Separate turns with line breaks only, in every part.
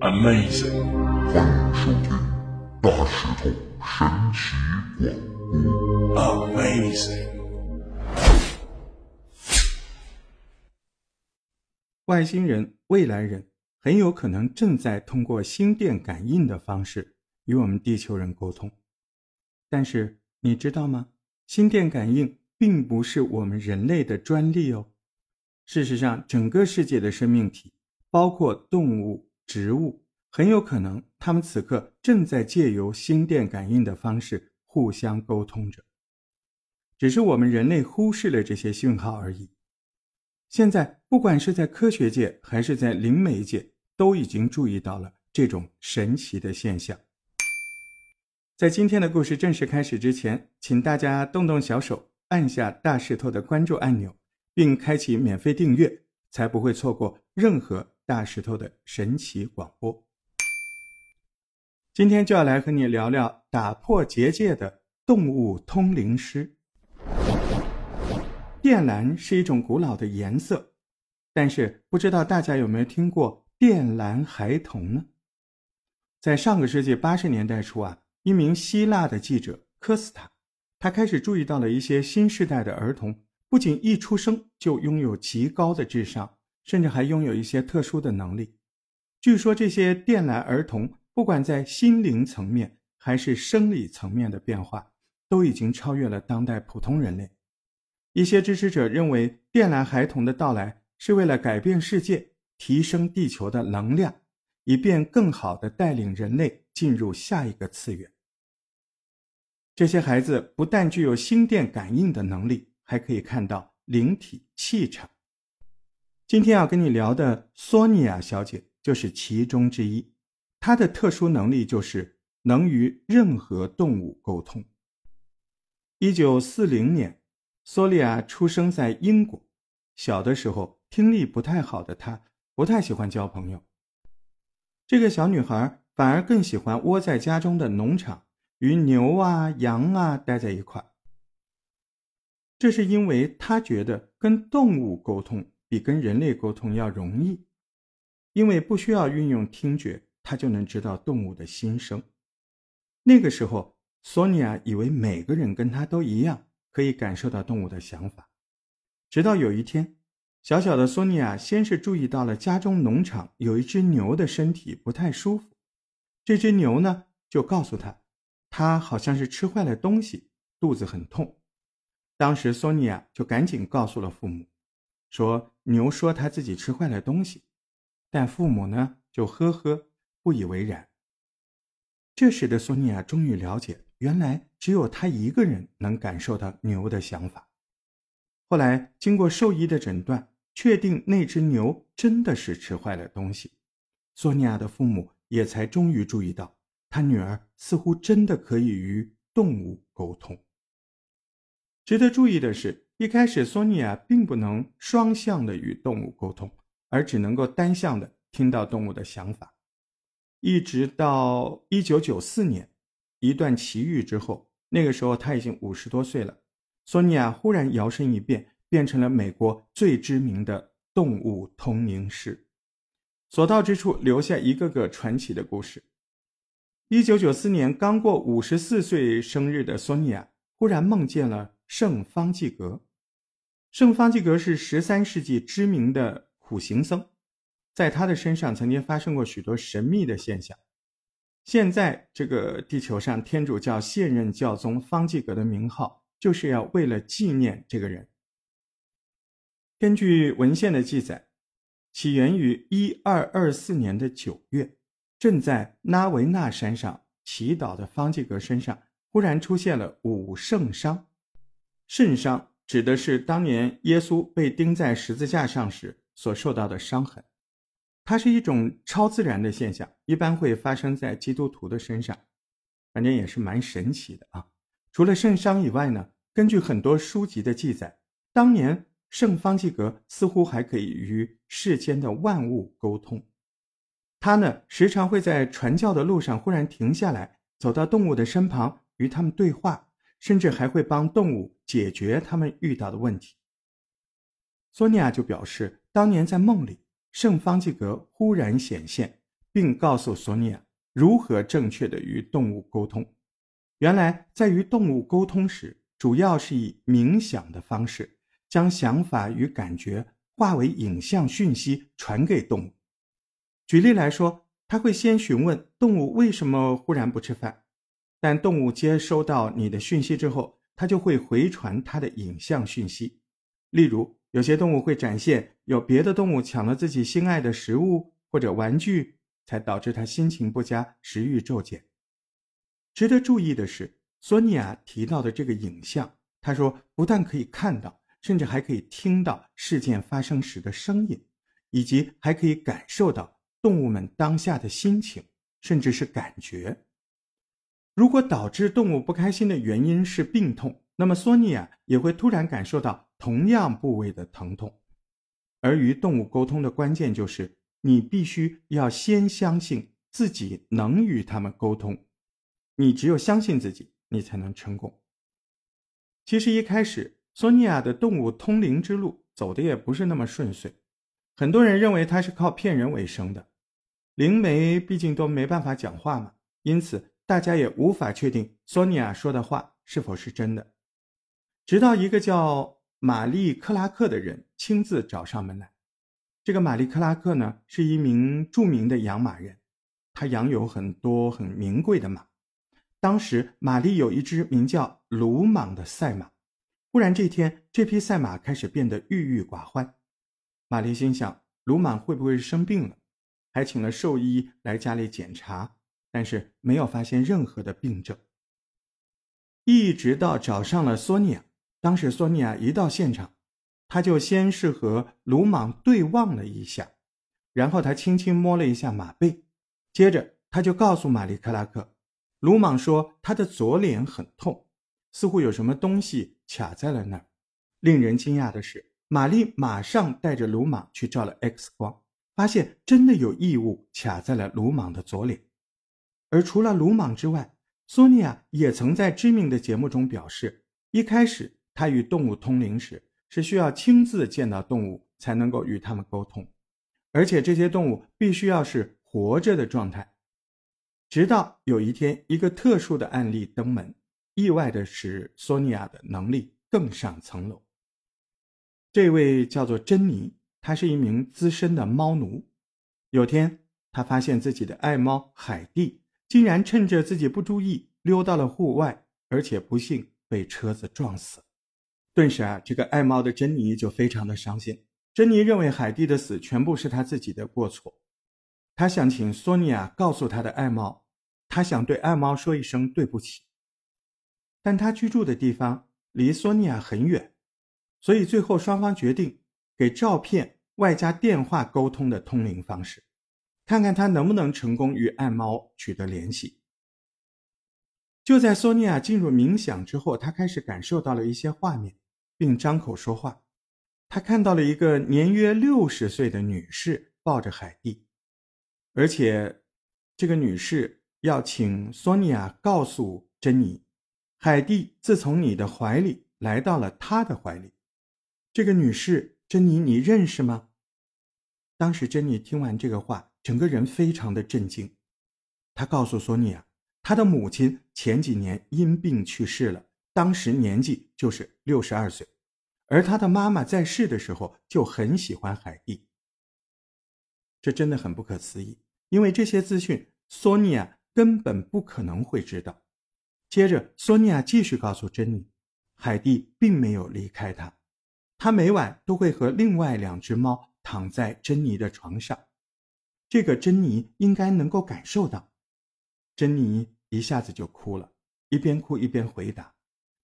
Amazing，欢迎收听大石头神奇广播。Amazing，
外星人、未来人很有可能正在通过心电感应的方式与我们地球人沟通。但是你知道吗？心电感应并不是我们人类的专利哦。事实上，整个世界的生命体，包括动物、植物，很有可能它们此刻正在借由心电感应的方式互相沟通着，只是我们人类忽视了这些讯号而已。现在，不管是在科学界还是在灵媒界，都已经注意到了这种神奇的现象。在今天的故事正式开始之前，请大家动动小手，按下大石头的关注按钮。并开启免费订阅，才不会错过任何大石头的神奇广播。今天就要来和你聊聊打破结界的动物通灵师。靛蓝是一种古老的颜色，但是不知道大家有没有听过靛蓝孩童呢？在上个世纪八十年代初啊，一名希腊的记者科斯塔，他开始注意到了一些新时代的儿童。不仅一出生就拥有极高的智商，甚至还拥有一些特殊的能力。据说这些电缆儿童，不管在心灵层面还是生理层面的变化，都已经超越了当代普通人类。一些支持者认为，电缆孩童的到来是为了改变世界，提升地球的能量，以便更好地带领人类进入下一个次元。这些孩子不但具有心电感应的能力。还可以看到灵体气场。今天要跟你聊的索尼娅小姐就是其中之一。她的特殊能力就是能与任何动物沟通。一九四零年，索利亚出生在英国。小的时候，听力不太好的她不太喜欢交朋友。这个小女孩反而更喜欢窝在家中的农场，与牛啊、羊啊待在一块。这是因为他觉得跟动物沟通比跟人类沟通要容易，因为不需要运用听觉，他就能知道动物的心声。那个时候，索尼娅以为每个人跟他都一样，可以感受到动物的想法。直到有一天，小小的索尼娅先是注意到了家中农场有一只牛的身体不太舒服，这只牛呢就告诉他，它好像是吃坏了东西，肚子很痛。当时，索尼娅就赶紧告诉了父母，说牛说他自己吃坏了东西，但父母呢就呵呵不以为然。这时的索尼娅终于了解，原来只有他一个人能感受到牛的想法。后来经过兽医的诊断，确定那只牛真的是吃坏了东西，索尼娅的父母也才终于注意到，他女儿似乎真的可以与动物沟通。值得注意的是，一开始索尼娅并不能双向的与动物沟通，而只能够单向的听到动物的想法。一直到一九九四年，一段奇遇之后，那个时候他已经五十多岁了，索尼娅忽然摇身一变，变成了美国最知名的动物通灵师，所到之处留下一个个传奇的故事。一九九四年，刚过五十四岁生日的索尼娅忽然梦见了。圣方济各，圣方济各是十三世纪知名的苦行僧，在他的身上曾经发生过许多神秘的现象。现在这个地球上天主教现任教宗方济各的名号，就是要为了纪念这个人。根据文献的记载，起源于一二二四年的九月，正在拉维纳山上祈祷的方济各身上忽然出现了五圣伤。圣伤指的是当年耶稣被钉在十字架上时所受到的伤痕，它是一种超自然的现象，一般会发生在基督徒的身上，反正也是蛮神奇的啊。除了圣伤以外呢，根据很多书籍的记载，当年圣方济各似乎还可以与世间的万物沟通，他呢时常会在传教的路上忽然停下来，走到动物的身旁与他们对话。甚至还会帮动物解决他们遇到的问题。索尼娅就表示，当年在梦里，圣方济各忽然显现，并告诉索尼娅如何正确的与动物沟通。原来，在与动物沟通时，主要是以冥想的方式，将想法与感觉化为影像讯息传给动物。举例来说，他会先询问动物为什么忽然不吃饭，但动物接收到你的讯息之后，它就会回传它的影像讯息。例如，有些动物会展现有别的动物抢了自己心爱的食物或者玩具，才导致它心情不佳、食欲骤减。值得注意的是，索尼娅提到的这个影像，他说不但可以看到，甚至还可以听到事件发生时的声音，以及还可以感受到动物们当下的心情，甚至是感觉。如果导致动物不开心的原因是病痛，那么索尼娅也会突然感受到同样部位的疼痛。而与动物沟通的关键就是，你必须要先相信自己能与他们沟通。你只有相信自己，你才能成功。其实一开始，索尼娅的动物通灵之路走的也不是那么顺遂。很多人认为她是靠骗人为生的，灵媒毕竟都没办法讲话嘛，因此大家也无法确定索尼娅说的话是否是真的。直到一个叫玛丽克拉克的人亲自找上门来。这个玛丽克拉克呢，是一名著名的养马人，他养有很多很名贵的马。当时，玛丽有一只名叫鲁莽的赛马。忽然这天，这匹赛马开始变得郁郁寡欢。玛丽心想，鲁莽会不会是生病了？还请了兽医来家里检查，但是没有发现任何的病症。一直到找上了索尼娅，当时索尼娅一到现场，他就先是和鲁莽对望了一下，然后他轻轻摸了一下马背，接着他就告诉玛丽克拉克。鲁莽说：“他的左脸很痛，似乎有什么东西卡在了那儿。”令人惊讶的是，玛丽马上带着鲁莽去照了 X 光，发现真的有异物卡在了鲁莽的左脸。而除了鲁莽之外，索尼娅也曾在知名的节目中表示，一开始她与动物通灵时是需要亲自见到动物才能够与他们沟通，而且这些动物必须要是活着的状态。直到有一天，一个特殊的案例登门，意外的使索尼娅的能力更上层楼。这位叫做珍妮，她是一名资深的猫奴。有天，她发现自己的爱猫海蒂竟然趁着自己不注意溜到了户外，而且不幸被车子撞死。顿时啊，这个爱猫的珍妮就非常的伤心。珍妮认为海蒂的死全部是她自己的过错。他想请索尼娅告诉他的爱猫，他想对爱猫说一声对不起。但他居住的地方离索尼娅很远，所以最后双方决定给照片外加电话沟通的通灵方式，看看他能不能成功与爱猫取得联系。就在索尼娅进入冥想之后，他开始感受到了一些画面，并张口说话。他看到了一个年约六十岁的女士抱着海蒂。而且，这个女士要请索尼娅告诉珍妮，海蒂自从你的怀里来到了她的怀里。这个女士，珍妮，你认识吗？当时珍妮听完这个话，整个人非常的震惊。他告诉索尼娅，他的母亲前几年因病去世了，当时年纪就是六十二岁，而他的妈妈在世的时候就很喜欢海蒂。这真的很不可思议。因为这些资讯，索尼娅根本不可能会知道。接着，索尼娅继续告诉珍妮，海蒂并没有离开她，她每晚都会和另外两只猫躺在珍妮的床上。这个珍妮应该能够感受到。珍妮一下子就哭了，一边哭一边回答：“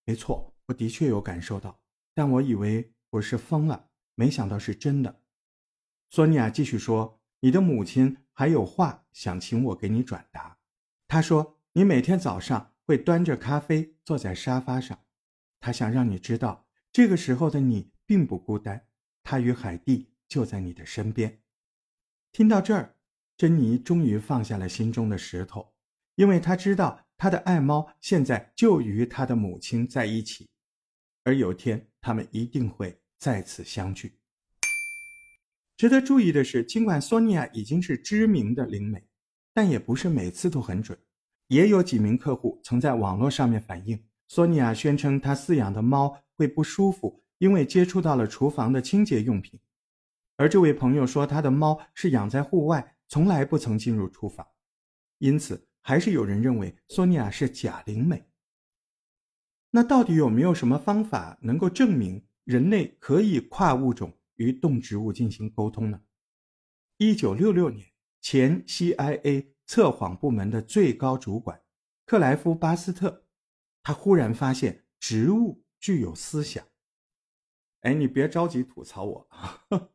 没错，我的确有感受到，但我以为我是疯了，没想到是真的。”索尼娅继续说。你的母亲还有话想请我给你转达。她说，你每天早上会端着咖啡坐在沙发上，她想让你知道，这个时候的你并不孤单，她与海蒂就在你的身边。听到这儿，珍妮终于放下了心中的石头，因为她知道她的爱猫现在就与她的母亲在一起，而有天他们一定会再次相聚。值得注意的是，尽管索尼娅已经是知名的灵媒，但也不是每次都很准。也有几名客户曾在网络上面反映，索尼娅宣称她饲养的猫会不舒服，因为接触到了厨房的清洁用品。而这位朋友说，他的猫是养在户外，从来不曾进入厨房。因此，还是有人认为索尼娅是假灵媒。那到底有没有什么方法能够证明人类可以跨物种？与动植物进行沟通呢？一九六六年，前 CIA 测谎部门的最高主管克莱夫·巴斯特，他忽然发现植物具有思想。哎，你别着急吐槽我，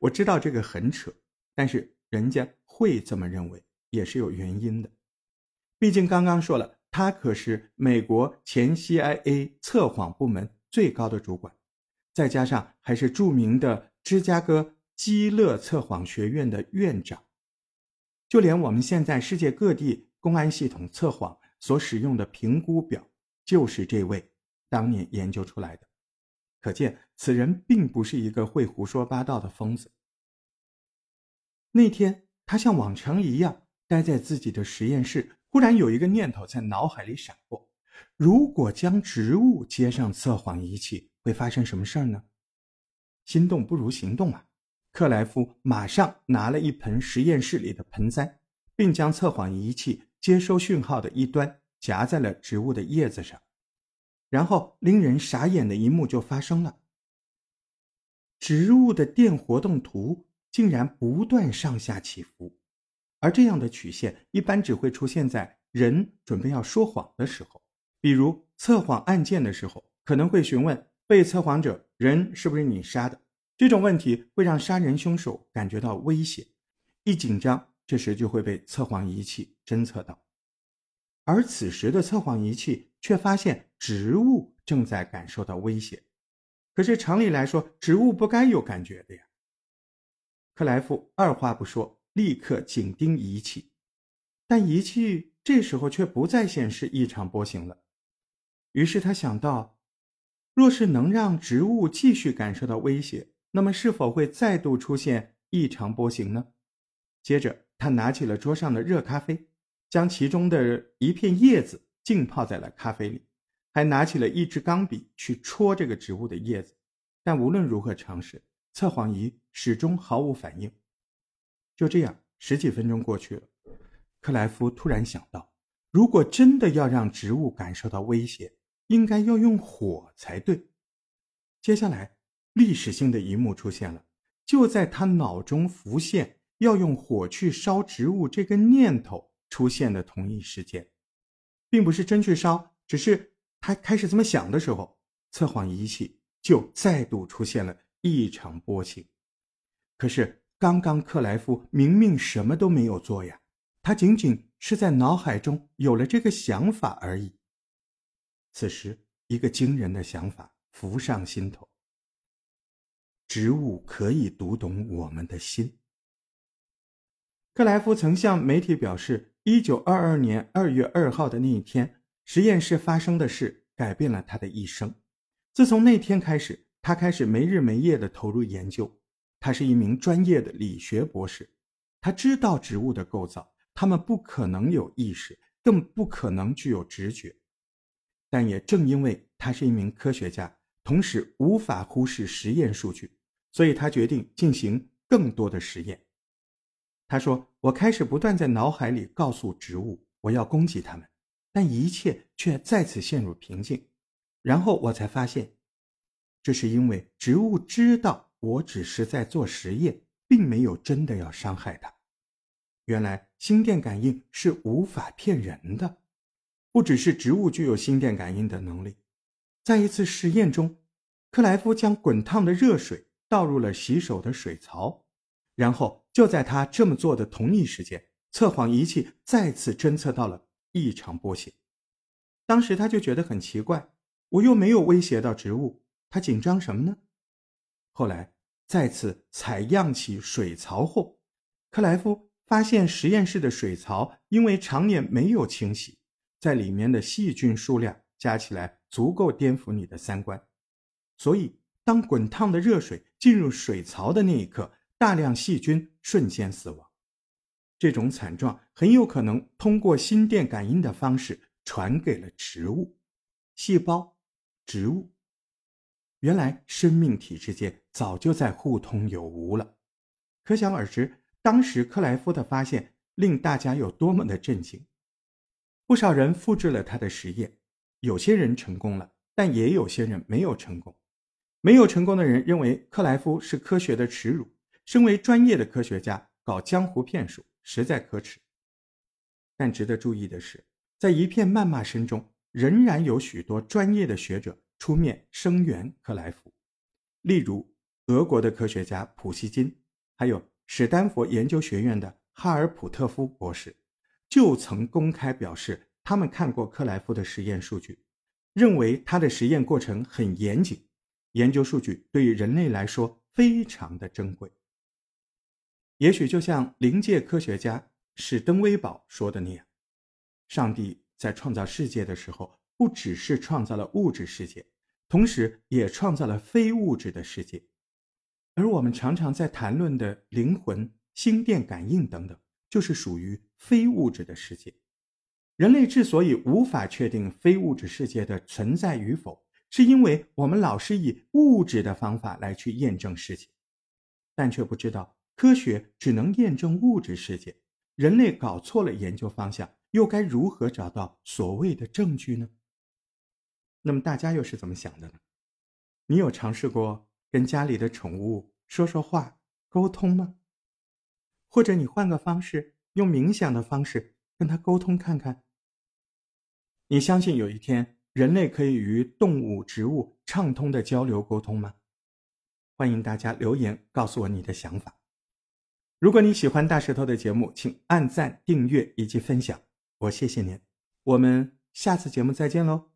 我知道这个很扯，但是人家会这么认为也是有原因的。毕竟刚刚说了，他可是美国前 CIA 测谎部门最高的主管。再加上还是著名的芝加哥基勒测谎学院的院长，就连我们现在世界各地公安系统测谎所使用的评估表，就是这位当年研究出来的。可见此人并不是一个会胡说八道的疯子。那天，他像往常一样待在自己的实验室，忽然有一个念头在脑海里闪过：如果将植物接上测谎仪器。会发生什么事儿呢？心动不如行动啊！克莱夫马上拿了一盆实验室里的盆栽，并将测谎仪器接收讯号的一端夹在了植物的叶子上。然后，令人傻眼的一幕就发生了：植物的电活动图竟然不断上下起伏，而这样的曲线一般只会出现在人准备要说谎的时候，比如测谎案件的时候，可能会询问。被测谎者人是不是你杀的？这种问题会让杀人凶手感觉到威胁，一紧张，这时就会被测谎仪器侦测到。而此时的测谎仪器却发现植物正在感受到威胁。可是常理来说，植物不该有感觉的呀。克莱夫二话不说，立刻紧盯仪器，但仪器这时候却不再显示异常波形了。于是他想到。若是能让植物继续感受到威胁，那么是否会再度出现异常波形呢？接着，他拿起了桌上的热咖啡，将其中的一片叶子浸泡在了咖啡里，还拿起了一支钢笔去戳这个植物的叶子。但无论如何尝试，测谎仪始终毫无反应。就这样，十几分钟过去了，克莱夫突然想到，如果真的要让植物感受到威胁，应该要用火才对。接下来，历史性的一幕出现了。就在他脑中浮现要用火去烧植物这个念头出现的同一时间，并不是真去烧，只是他开始这么想的时候，测谎仪器就再度出现了异常波形。可是，刚刚克莱夫明明什么都没有做呀，他仅仅是在脑海中有了这个想法而已。此时，一个惊人的想法浮上心头：植物可以读懂我们的心。克莱夫曾向媒体表示，一九二二年二月二号的那一天，实验室发生的事改变了他的一生。自从那天开始，他开始没日没夜地投入研究。他是一名专业的理学博士，他知道植物的构造，它们不可能有意识，更不可能具有直觉。但也正因为他是一名科学家，同时无法忽视实验数据，所以他决定进行更多的实验。他说：“我开始不断在脑海里告诉植物，我要攻击它们，但一切却再次陷入平静。然后我才发现，这是因为植物知道我只是在做实验，并没有真的要伤害它。原来心电感应是无法骗人的。”不只是植物具有心电感应的能力，在一次实验中，克莱夫将滚烫的热水倒入了洗手的水槽，然后就在他这么做的同一时间，测谎仪器再次侦测到了异常波形。当时他就觉得很奇怪，我又没有威胁到植物，他紧张什么呢？后来再次采样起水槽后，克莱夫发现实验室的水槽因为常年没有清洗。在里面的细菌数量加起来足够颠覆你的三观，所以当滚烫的热水进入水槽的那一刻，大。量细菌瞬间死亡。这种惨状很有可能通过心电感应的方式传给了植物、细胞、植物。原来生命体之间早就在互通有无了。可想而知，当时克莱夫的发现令大家有多么的震惊。不少人复制了他的实验，有些人成功了，但也有些人没有成功。没有成功的人认为克莱夫是科学的耻辱，身为专业的科学家搞江湖骗术。实在可耻。但值得注意的是，在一片谩骂声中，仍然有许多专业的学者出面声援克莱夫。例如，俄国的科学家普希金，还有史丹佛研究学院的哈尔普特夫博士，就曾公开表示，他们看过克莱夫的实验数据，认为他的实验过程很严谨，研究数据对于人类来说非常的珍贵。也许就像灵界科学家史登威堡说的那样，上帝在创造世界的时候，不只是创造了物质世界，同时也创造了非物质的世界。而我们常常在谈论的灵魂、心电感应等等，就是属于非物质的世界。人类之所以无法确定非物质世界的存在与否，是因为我们老是以物质的方法来去验证事情，但却不知道。科学只能验证物质世界，人类搞错了研究方向，又该如何找到所谓的证据呢？那么大家又是怎么想的呢？你有尝试过跟家里的宠物说说话、沟通吗？或者你换个方式，用冥想的方式跟他沟通看看？你相信有一天人类可以与动物、植物畅通的交流沟通吗？欢迎大家留言告诉我你的想法。如果你喜欢大石头的节目，请按赞、订阅以及分享，我谢谢您。我们下次节目再见喽。